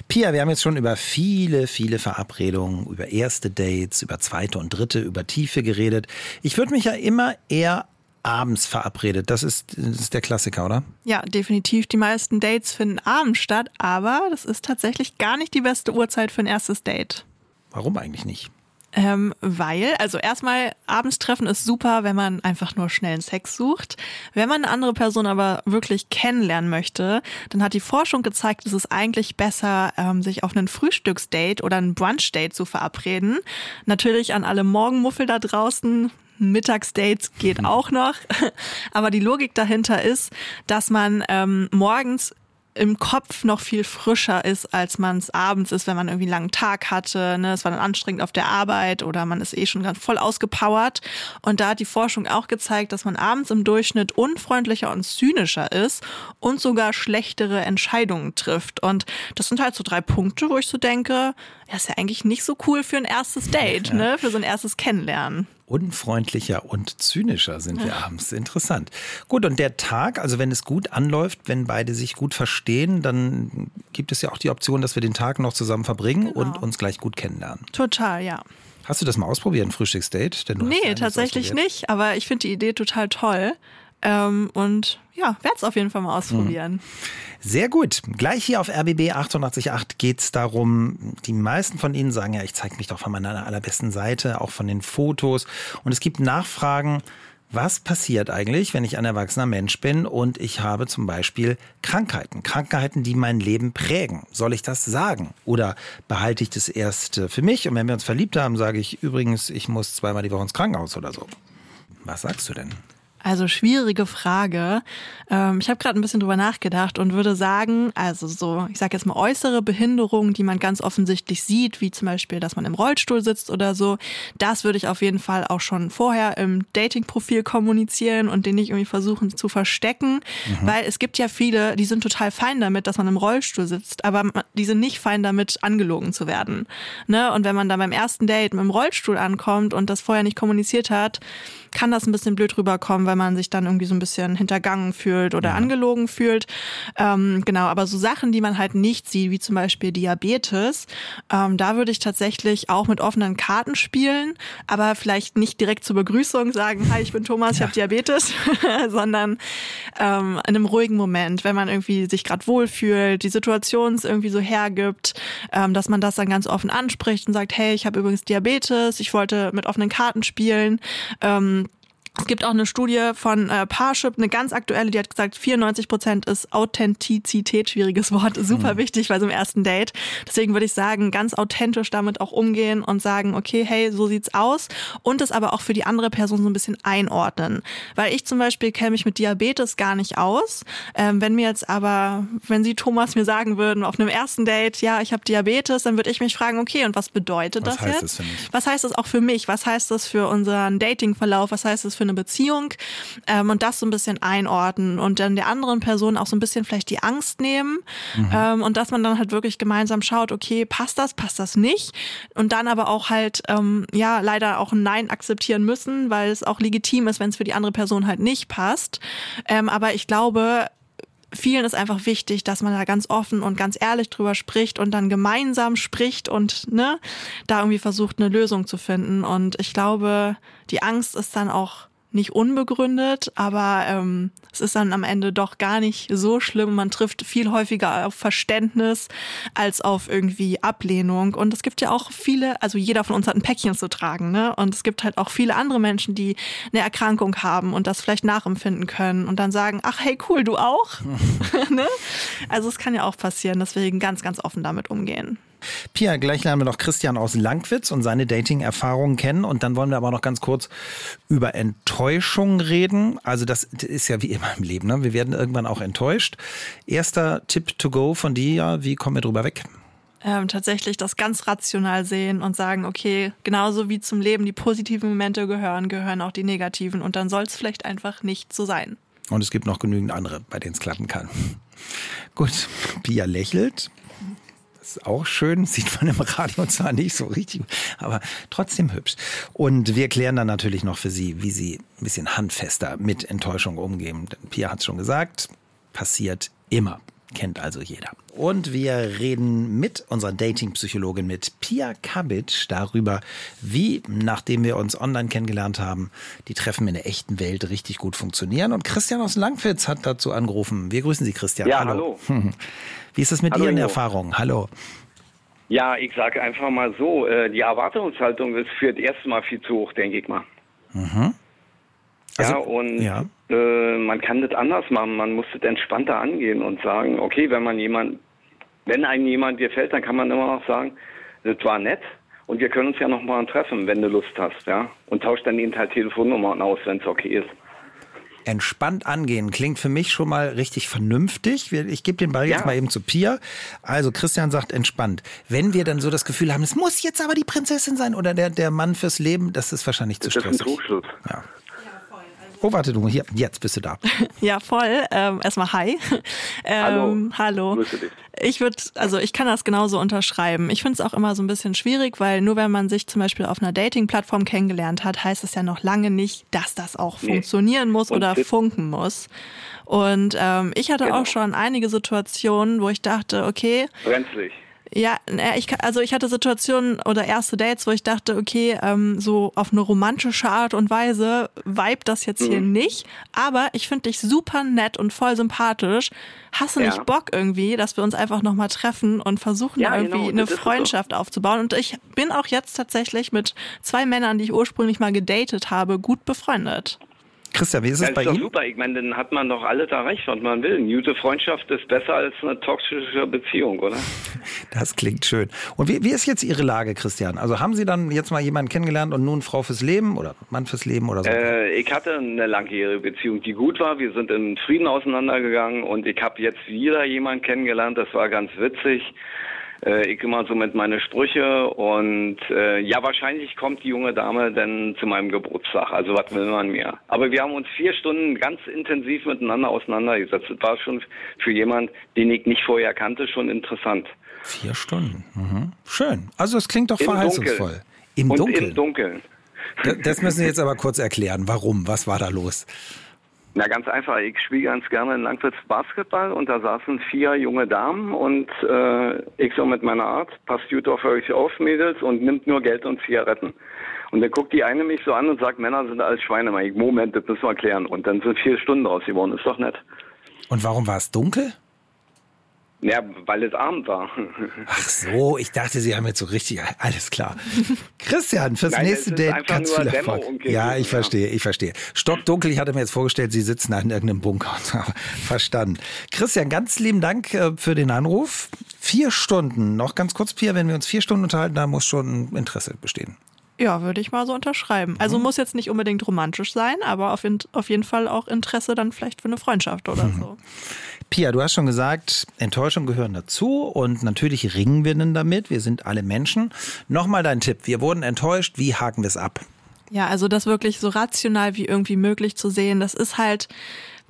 Pia, wir haben jetzt schon über viele, viele Verabredungen, über erste Dates, über zweite und dritte, über Tiefe geredet. Ich würde mich ja immer eher abends verabredet. Das ist, das ist der Klassiker, oder? Ja, definitiv. Die meisten Dates finden abends statt, aber das ist tatsächlich gar nicht die beste Uhrzeit für ein erstes Date. Warum eigentlich nicht? Ähm, weil, also erstmal, abends treffen ist super, wenn man einfach nur schnellen Sex sucht. Wenn man eine andere Person aber wirklich kennenlernen möchte, dann hat die Forschung gezeigt, es ist eigentlich besser, ähm, sich auf einen Frühstücksdate oder ein Brunchdate zu verabreden. Natürlich an alle Morgenmuffel da draußen, Mittagsdates geht auch noch. Aber die Logik dahinter ist, dass man ähm, morgens im Kopf noch viel frischer ist, als man es abends ist, wenn man irgendwie einen langen Tag hatte. Ne? Es war dann anstrengend auf der Arbeit oder man ist eh schon ganz voll ausgepowert. Und da hat die Forschung auch gezeigt, dass man abends im Durchschnitt unfreundlicher und zynischer ist und sogar schlechtere Entscheidungen trifft. Und das sind halt so drei Punkte, wo ich so denke, ja, ist ja eigentlich nicht so cool für ein erstes Date, ja. ne? für so ein erstes Kennenlernen unfreundlicher und zynischer sind wir abends. Interessant. Gut, und der Tag, also wenn es gut anläuft, wenn beide sich gut verstehen, dann gibt es ja auch die Option, dass wir den Tag noch zusammen verbringen genau. und uns gleich gut kennenlernen. Total, ja. Hast du das mal ausprobiert, ein Frühstücksdate? Denn nee, tatsächlich nicht, aber ich finde die Idee total toll. Ähm, und ja, werde es auf jeden Fall mal ausprobieren. Mhm. Sehr gut. Gleich hier auf RBB 888 geht es darum, die meisten von Ihnen sagen ja, ich zeige mich doch von meiner allerbesten Seite, auch von den Fotos. Und es gibt Nachfragen, was passiert eigentlich, wenn ich ein erwachsener Mensch bin und ich habe zum Beispiel Krankheiten? Krankheiten, die mein Leben prägen. Soll ich das sagen? Oder behalte ich das erst für mich? Und wenn wir uns verliebt haben, sage ich übrigens, ich muss zweimal die Woche ins Krankenhaus oder so. Was sagst du denn? Also schwierige Frage. Ähm, ich habe gerade ein bisschen drüber nachgedacht und würde sagen, also so, ich sage jetzt mal äußere Behinderungen, die man ganz offensichtlich sieht, wie zum Beispiel, dass man im Rollstuhl sitzt oder so, das würde ich auf jeden Fall auch schon vorher im Dating-Profil kommunizieren und den nicht irgendwie versuchen zu verstecken, mhm. weil es gibt ja viele, die sind total fein damit, dass man im Rollstuhl sitzt, aber die sind nicht fein damit, angelogen zu werden. Ne? Und wenn man dann beim ersten Date mit dem Rollstuhl ankommt und das vorher nicht kommuniziert hat, kann das ein bisschen blöd rüberkommen, weil man sich dann irgendwie so ein bisschen hintergangen fühlt oder ja. angelogen fühlt. Ähm, genau, aber so Sachen, die man halt nicht sieht, wie zum Beispiel Diabetes, ähm, da würde ich tatsächlich auch mit offenen Karten spielen, aber vielleicht nicht direkt zur Begrüßung sagen, hi, ich bin Thomas, ja. ich habe Diabetes, sondern ähm, in einem ruhigen Moment, wenn man irgendwie sich gerade wohlfühlt, die Situation es irgendwie so hergibt, ähm, dass man das dann ganz offen anspricht und sagt, hey, ich habe übrigens Diabetes, ich wollte mit offenen Karten spielen. Ähm, es gibt auch eine Studie von äh, Parship, eine ganz aktuelle, die hat gesagt, 94 Prozent ist Authentizität, schwieriges Wort, super mhm. wichtig bei so einem ersten Date. Deswegen würde ich sagen, ganz authentisch damit auch umgehen und sagen, okay, hey, so sieht's aus und es aber auch für die andere Person so ein bisschen einordnen. Weil ich zum Beispiel kenne mich mit Diabetes gar nicht aus. Ähm, wenn mir jetzt aber, wenn Sie Thomas mir sagen würden auf einem ersten Date, ja, ich habe Diabetes, dann würde ich mich fragen, okay, und was bedeutet was das jetzt? Das was heißt das auch für mich? Was heißt das für unseren Datingverlauf? Was heißt das für eine Beziehung ähm, und das so ein bisschen einordnen und dann der anderen Person auch so ein bisschen vielleicht die Angst nehmen mhm. ähm, und dass man dann halt wirklich gemeinsam schaut, okay, passt das, passt das nicht und dann aber auch halt, ähm, ja, leider auch ein Nein akzeptieren müssen, weil es auch legitim ist, wenn es für die andere Person halt nicht passt. Ähm, aber ich glaube, vielen ist einfach wichtig, dass man da ganz offen und ganz ehrlich drüber spricht und dann gemeinsam spricht und ne, da irgendwie versucht, eine Lösung zu finden. Und ich glaube, die Angst ist dann auch nicht unbegründet, aber ähm, es ist dann am Ende doch gar nicht so schlimm. Man trifft viel häufiger auf Verständnis als auf irgendwie Ablehnung. Und es gibt ja auch viele, also jeder von uns hat ein Päckchen zu tragen, ne? Und es gibt halt auch viele andere Menschen, die eine Erkrankung haben und das vielleicht nachempfinden können und dann sagen, ach hey, cool, du auch. ne? Also es kann ja auch passieren, deswegen ganz, ganz offen damit umgehen. Pia, gleich lernen wir noch Christian aus Langwitz und seine Dating-Erfahrungen kennen. Und dann wollen wir aber noch ganz kurz über Enttäuschung reden. Also das ist ja wie immer im Leben. Ne? Wir werden irgendwann auch enttäuscht. Erster Tipp to go von dir, wie kommen wir drüber weg? Ähm, tatsächlich das ganz rational sehen und sagen, okay, genauso wie zum Leben die positiven Momente gehören, gehören auch die negativen. Und dann soll es vielleicht einfach nicht so sein. Und es gibt noch genügend andere, bei denen es klappen kann. Gut, Pia lächelt ist auch schön, sieht man im Radio zwar nicht so richtig, aber trotzdem hübsch. Und wir klären dann natürlich noch für Sie, wie Sie ein bisschen handfester mit Enttäuschung umgehen. Pia hat es schon gesagt, passiert immer. Kennt also jeder. Und wir reden mit unserer Dating-Psychologin, mit Pia Kabic, darüber, wie, nachdem wir uns online kennengelernt haben, die Treffen in der echten Welt richtig gut funktionieren. Und Christian aus Langwitz hat dazu angerufen. Wir grüßen Sie, Christian. Ja, hallo. hallo. Wie ist es mit hallo, Ihren Ingo. Erfahrungen? Hallo. Ja, ich sage einfach mal so, äh, die Erwartungshaltung ist für das erste Mal viel zu hoch, denke ich mal. Mhm. Also, ja, und ja. Äh, man kann das anders machen. Man muss das entspannter angehen und sagen, okay, wenn man jemand, wenn einem jemand gefällt, dann kann man immer noch sagen, das war nett und wir können uns ja noch mal treffen, wenn du Lust hast, ja. Und tauscht dann eben halt Telefonnummern aus, wenn es okay ist. Entspannt angehen klingt für mich schon mal richtig vernünftig. Ich gebe den Ball jetzt ja. mal eben zu Pia. Also Christian sagt entspannt. Wenn wir dann so das Gefühl haben, es muss jetzt aber die Prinzessin sein oder der, der Mann fürs Leben, das ist wahrscheinlich zu stressig. Das ist ein Trugschluss. Ja. Oh, warte du, hier, jetzt bist du da. ja, voll. Ähm, erstmal hi. Ähm, hallo. hallo. Ich würde, also ich kann das genauso unterschreiben. Ich finde es auch immer so ein bisschen schwierig, weil nur wenn man sich zum Beispiel auf einer Dating-Plattform kennengelernt hat, heißt es ja noch lange nicht, dass das auch nee. funktionieren muss Und oder funken muss. Und ähm, ich hatte genau. auch schon einige Situationen, wo ich dachte, okay. Brenzlig. Ja, ich, also ich hatte Situationen oder erste Dates, wo ich dachte, okay, ähm, so auf eine romantische Art und Weise vibe das jetzt mhm. hier nicht, aber ich finde dich super nett und voll sympathisch. Hast du ja. nicht Bock irgendwie, dass wir uns einfach nochmal treffen und versuchen ja, irgendwie genau. eine Freundschaft so. aufzubauen? Und ich bin auch jetzt tatsächlich mit zwei Männern, die ich ursprünglich mal gedatet habe, gut befreundet. Christian, wie ist es ja, bei ist Ihnen? super. Ich meine, dann hat man doch alles erreicht, was man will. Eine gute Freundschaft ist besser als eine toxische Beziehung, oder? Das klingt schön. Und wie, wie ist jetzt Ihre Lage, Christian? Also haben Sie dann jetzt mal jemanden kennengelernt und nun Frau fürs Leben oder Mann fürs Leben oder so? Äh, ich hatte eine langjährige Beziehung, die gut war. Wir sind in Frieden auseinandergegangen und ich habe jetzt wieder jemanden kennengelernt. Das war ganz witzig äh, ich immer so mit meine Sprüche und äh, ja, wahrscheinlich kommt die junge Dame dann zu meinem Geburtstag. Also was will man mehr? Aber wir haben uns vier Stunden ganz intensiv miteinander auseinandergesetzt. Das war schon für jemand, den ich nicht vorher kannte, schon interessant. Vier Stunden. Mhm. Schön. Also es klingt doch Im verheißungsvoll. Dunkeln. Im und Dunkeln. Im Dunkeln. Das müssen Sie jetzt aber kurz erklären. Warum? Was war da los? Na ganz einfach, ich spiele ganz gerne in Langwitz Basketball und da saßen vier junge Damen und äh, ich so mit meiner Art, passt gut auf euch auf, Mädels, und nimmt nur Geld und Zigaretten. Und dann guckt die eine mich so an und sagt, Männer sind alles Schweine. Ich, Moment, das müssen wir klären. Und dann sind vier Stunden draus geworden, ist doch nett. Und warum war es dunkel? Ja, weil es Abend war. Ach so, ich dachte, Sie haben jetzt so richtig, alles klar. Christian, fürs Nein, nächste Date ganz viel Erfolg. Ja, ich verstehe, ich verstehe. Stockdunkel, ich hatte mir jetzt vorgestellt, Sie sitzen in irgendeinem Bunker. Verstanden. Christian, ganz lieben Dank äh, für den Anruf. Vier Stunden, noch ganz kurz, Pia, wenn wir uns vier Stunden unterhalten, da muss schon Interesse bestehen. Ja, würde ich mal so unterschreiben. Also mhm. muss jetzt nicht unbedingt romantisch sein, aber auf, in, auf jeden Fall auch Interesse dann vielleicht für eine Freundschaft oder mhm. so. Pia, du hast schon gesagt, Enttäuschungen gehören dazu und natürlich ringen wir denn damit. Wir sind alle Menschen. Nochmal dein Tipp. Wir wurden enttäuscht. Wie haken wir es ab? Ja, also das wirklich so rational wie irgendwie möglich zu sehen. Das ist halt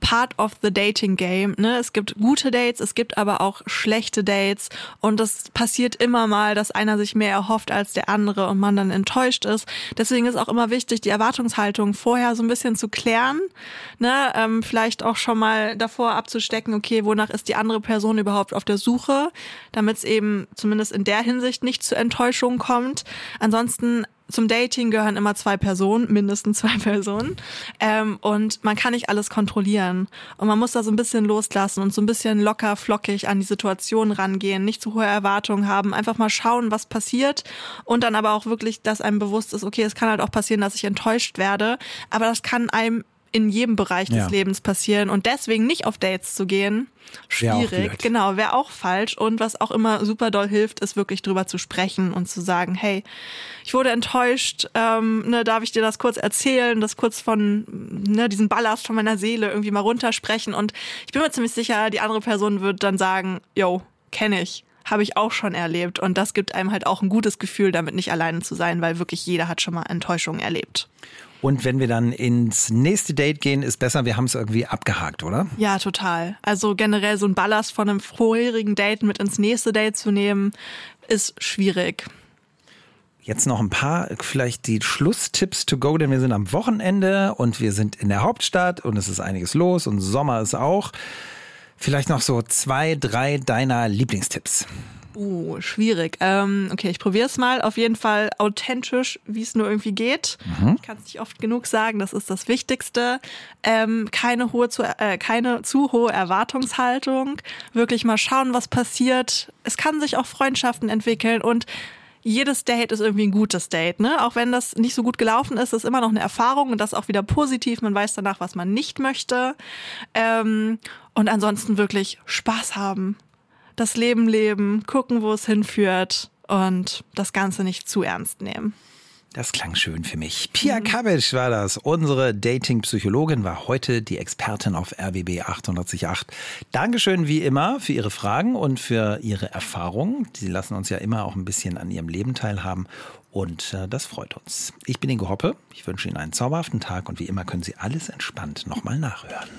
part of the dating game. Ne? Es gibt gute Dates, es gibt aber auch schlechte Dates und es passiert immer mal, dass einer sich mehr erhofft als der andere und man dann enttäuscht ist. Deswegen ist auch immer wichtig, die Erwartungshaltung vorher so ein bisschen zu klären. Ne? Ähm, vielleicht auch schon mal davor abzustecken, okay, wonach ist die andere Person überhaupt auf der Suche, damit es eben zumindest in der Hinsicht nicht zu Enttäuschungen kommt. Ansonsten zum Dating gehören immer zwei Personen, mindestens zwei Personen. Ähm, und man kann nicht alles kontrollieren. Und man muss da so ein bisschen loslassen und so ein bisschen locker, flockig an die Situation rangehen, nicht zu hohe Erwartungen haben, einfach mal schauen, was passiert. Und dann aber auch wirklich, dass einem bewusst ist, okay, es kann halt auch passieren, dass ich enttäuscht werde. Aber das kann einem in jedem Bereich des ja. Lebens passieren und deswegen nicht auf Dates zu gehen, schwierig. Genau, wäre auch falsch. Und was auch immer super doll hilft, ist wirklich drüber zu sprechen und zu sagen, hey, ich wurde enttäuscht, ähm, ne, darf ich dir das kurz erzählen, das kurz von ne, diesen Ballast von meiner Seele irgendwie mal runtersprechen. Und ich bin mir ziemlich sicher, die andere Person wird dann sagen, yo, kenne ich habe ich auch schon erlebt. Und das gibt einem halt auch ein gutes Gefühl, damit nicht alleine zu sein, weil wirklich jeder hat schon mal Enttäuschungen erlebt. Und wenn wir dann ins nächste Date gehen, ist besser, wir haben es irgendwie abgehakt, oder? Ja, total. Also generell so ein Ballast von einem vorherigen Date mit ins nächste Date zu nehmen, ist schwierig. Jetzt noch ein paar, vielleicht die Schlusstipps to go, denn wir sind am Wochenende und wir sind in der Hauptstadt und es ist einiges los und Sommer ist auch. Vielleicht noch so zwei, drei deiner Lieblingstipps. Uh, schwierig. Ähm, okay, ich probiere es mal. Auf jeden Fall authentisch, wie es nur irgendwie geht. Mhm. Ich kann es nicht oft genug sagen, das ist das Wichtigste. Ähm, keine, hohe zu, äh, keine zu hohe Erwartungshaltung. Wirklich mal schauen, was passiert. Es kann sich auch Freundschaften entwickeln und jedes Date ist irgendwie ein gutes Date, ne? Auch wenn das nicht so gut gelaufen ist, ist immer noch eine Erfahrung und das auch wieder positiv. Man weiß danach, was man nicht möchte. Ähm, und ansonsten wirklich Spaß haben das Leben leben, gucken, wo es hinführt und das Ganze nicht zu ernst nehmen. Das klang schön für mich. Pia mhm. Kabic war das. Unsere Dating-Psychologin war heute die Expertin auf RBB 888. Dankeschön wie immer für Ihre Fragen und für Ihre Erfahrungen. Sie lassen uns ja immer auch ein bisschen an Ihrem Leben teilhaben. Und äh, das freut uns. Ich bin Ingo Hoppe. Ich wünsche Ihnen einen zauberhaften Tag und wie immer können Sie alles entspannt nochmal nachhören.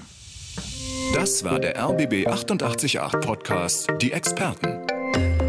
Das war der RBB 888 Podcast, die Experten.